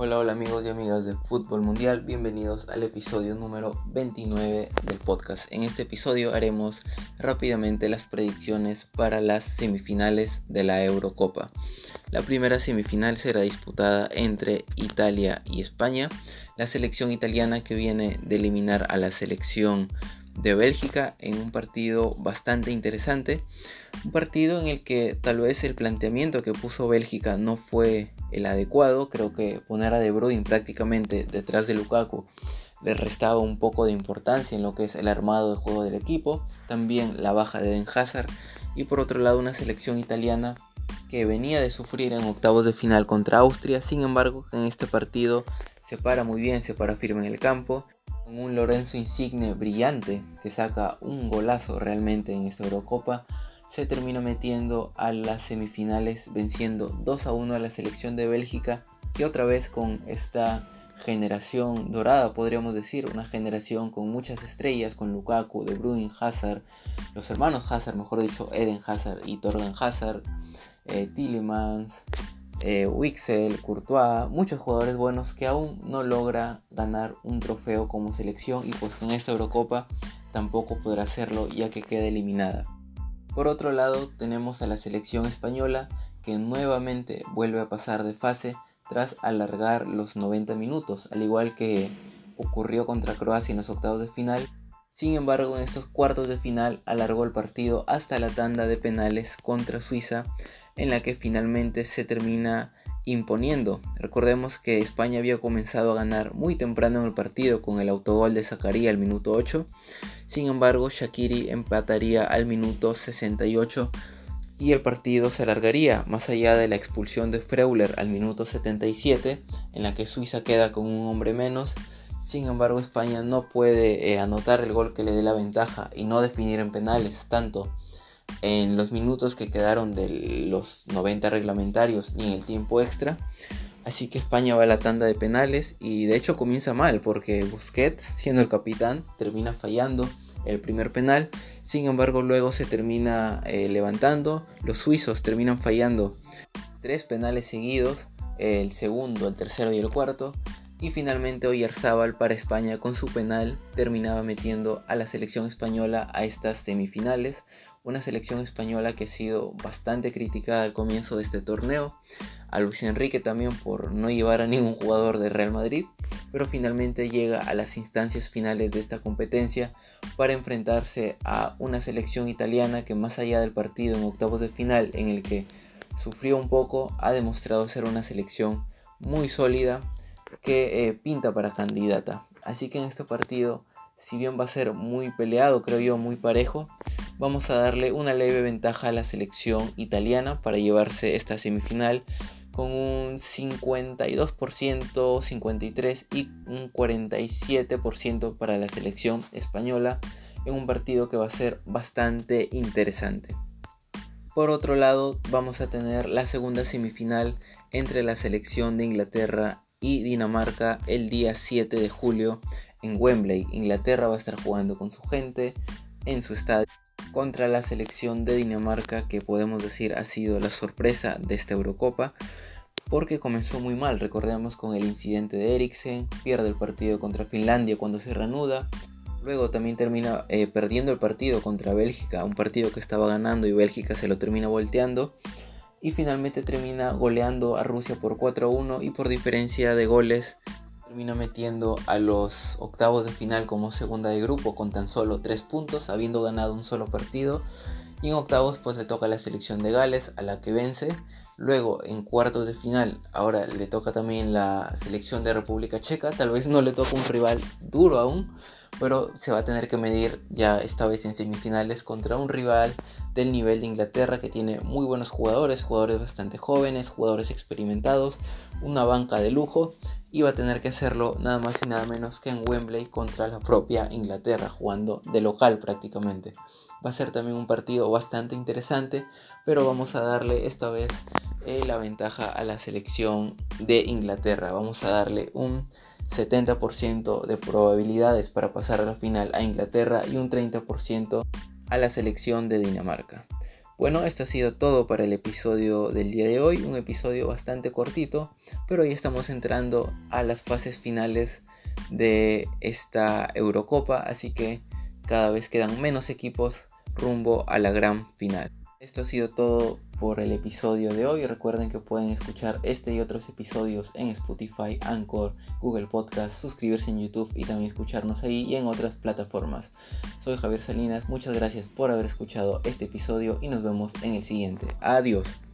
Hola, hola amigos y amigas de Fútbol Mundial, bienvenidos al episodio número 29 del podcast. En este episodio haremos rápidamente las predicciones para las semifinales de la Eurocopa. La primera semifinal será disputada entre Italia y España. La selección italiana que viene de eliminar a la selección de Bélgica en un partido bastante interesante. Un partido en el que tal vez el planteamiento que puso Bélgica no fue el adecuado. Creo que poner a De Bruyne prácticamente detrás de Lukaku le restaba un poco de importancia en lo que es el armado de juego del equipo. También la baja de Den Hazard. Y por otro lado una selección italiana que venía de sufrir en octavos de final contra Austria. Sin embargo en este partido se para muy bien, se para firme en el campo. Con un Lorenzo Insigne brillante que saca un golazo realmente en esta Eurocopa se terminó metiendo a las semifinales venciendo 2 a 1 a la selección de Bélgica que otra vez con esta generación dorada podríamos decir, una generación con muchas estrellas, con Lukaku, De Bruyne, Hazard, los hermanos Hazard, mejor dicho, Eden Hazard y Torgan Hazard, eh, Tillemans, eh, Wixel, Courtois, muchos jugadores buenos que aún no logra ganar un trofeo como selección y pues con esta Eurocopa tampoco podrá hacerlo ya que queda eliminada. Por otro lado, tenemos a la selección española que nuevamente vuelve a pasar de fase tras alargar los 90 minutos, al igual que ocurrió contra Croacia en los octavos de final. Sin embargo, en estos cuartos de final alargó el partido hasta la tanda de penales contra Suiza, en la que finalmente se termina imponiendo. Recordemos que España había comenzado a ganar muy temprano en el partido con el autogol de Zacarías al minuto 8. Sin embargo, Shakiri empataría al minuto 68 y el partido se alargaría más allá de la expulsión de Freuler al minuto 77, en la que Suiza queda con un hombre menos. Sin embargo, España no puede eh, anotar el gol que le dé la ventaja y no definir en penales tanto en los minutos que quedaron de los 90 reglamentarios ni en el tiempo extra. Así que España va a la tanda de penales y de hecho comienza mal porque Busquets, siendo el capitán, termina fallando el primer penal. Sin embargo, luego se termina eh, levantando. Los suizos terminan fallando tres penales seguidos, el segundo, el tercero y el cuarto. Y finalmente Oyarzábal para España con su penal terminaba metiendo a la selección española a estas semifinales una selección española que ha sido bastante criticada al comienzo de este torneo, a Luis Enrique también por no llevar a ningún jugador de Real Madrid, pero finalmente llega a las instancias finales de esta competencia para enfrentarse a una selección italiana que más allá del partido en octavos de final en el que sufrió un poco, ha demostrado ser una selección muy sólida que eh, pinta para candidata. Así que en este partido, si bien va a ser muy peleado, creo yo, muy parejo, vamos a darle una leve ventaja a la selección italiana para llevarse esta semifinal con un 52%, 53% y un 47% para la selección española en un partido que va a ser bastante interesante. Por otro lado, vamos a tener la segunda semifinal entre la selección de Inglaterra y Dinamarca el día 7 de julio en Wembley. Inglaterra va a estar jugando con su gente en su estadio contra la selección de Dinamarca que podemos decir ha sido la sorpresa de esta Eurocopa porque comenzó muy mal, recordemos con el incidente de Eriksen, pierde el partido contra Finlandia cuando se reanuda, luego también termina eh, perdiendo el partido contra Bélgica, un partido que estaba ganando y Bélgica se lo termina volteando, y finalmente termina goleando a Rusia por 4-1 y por diferencia de goles termina metiendo a los octavos de final como segunda de grupo con tan solo 3 puntos, habiendo ganado un solo partido. Y en octavos pues le toca a la selección de Gales, a la que vence. Luego en cuartos de final, ahora le toca también la selección de República Checa. Tal vez no le toca un rival duro aún, pero se va a tener que medir ya esta vez en semifinales contra un rival del nivel de Inglaterra que tiene muy buenos jugadores, jugadores bastante jóvenes, jugadores experimentados, una banca de lujo y va a tener que hacerlo nada más y nada menos que en Wembley contra la propia Inglaterra, jugando de local prácticamente. Va a ser también un partido bastante interesante, pero vamos a darle esta vez eh, la ventaja a la selección de Inglaterra. Vamos a darle un 70% de probabilidades para pasar a la final a Inglaterra y un 30% a la selección de Dinamarca. Bueno, esto ha sido todo para el episodio del día de hoy, un episodio bastante cortito, pero ya estamos entrando a las fases finales de esta Eurocopa, así que cada vez quedan menos equipos rumbo a la gran final. Esto ha sido todo por el episodio de hoy. Recuerden que pueden escuchar este y otros episodios en Spotify, Anchor, Google Podcast, suscribirse en YouTube y también escucharnos ahí y en otras plataformas. Soy Javier Salinas, muchas gracias por haber escuchado este episodio y nos vemos en el siguiente. Adiós.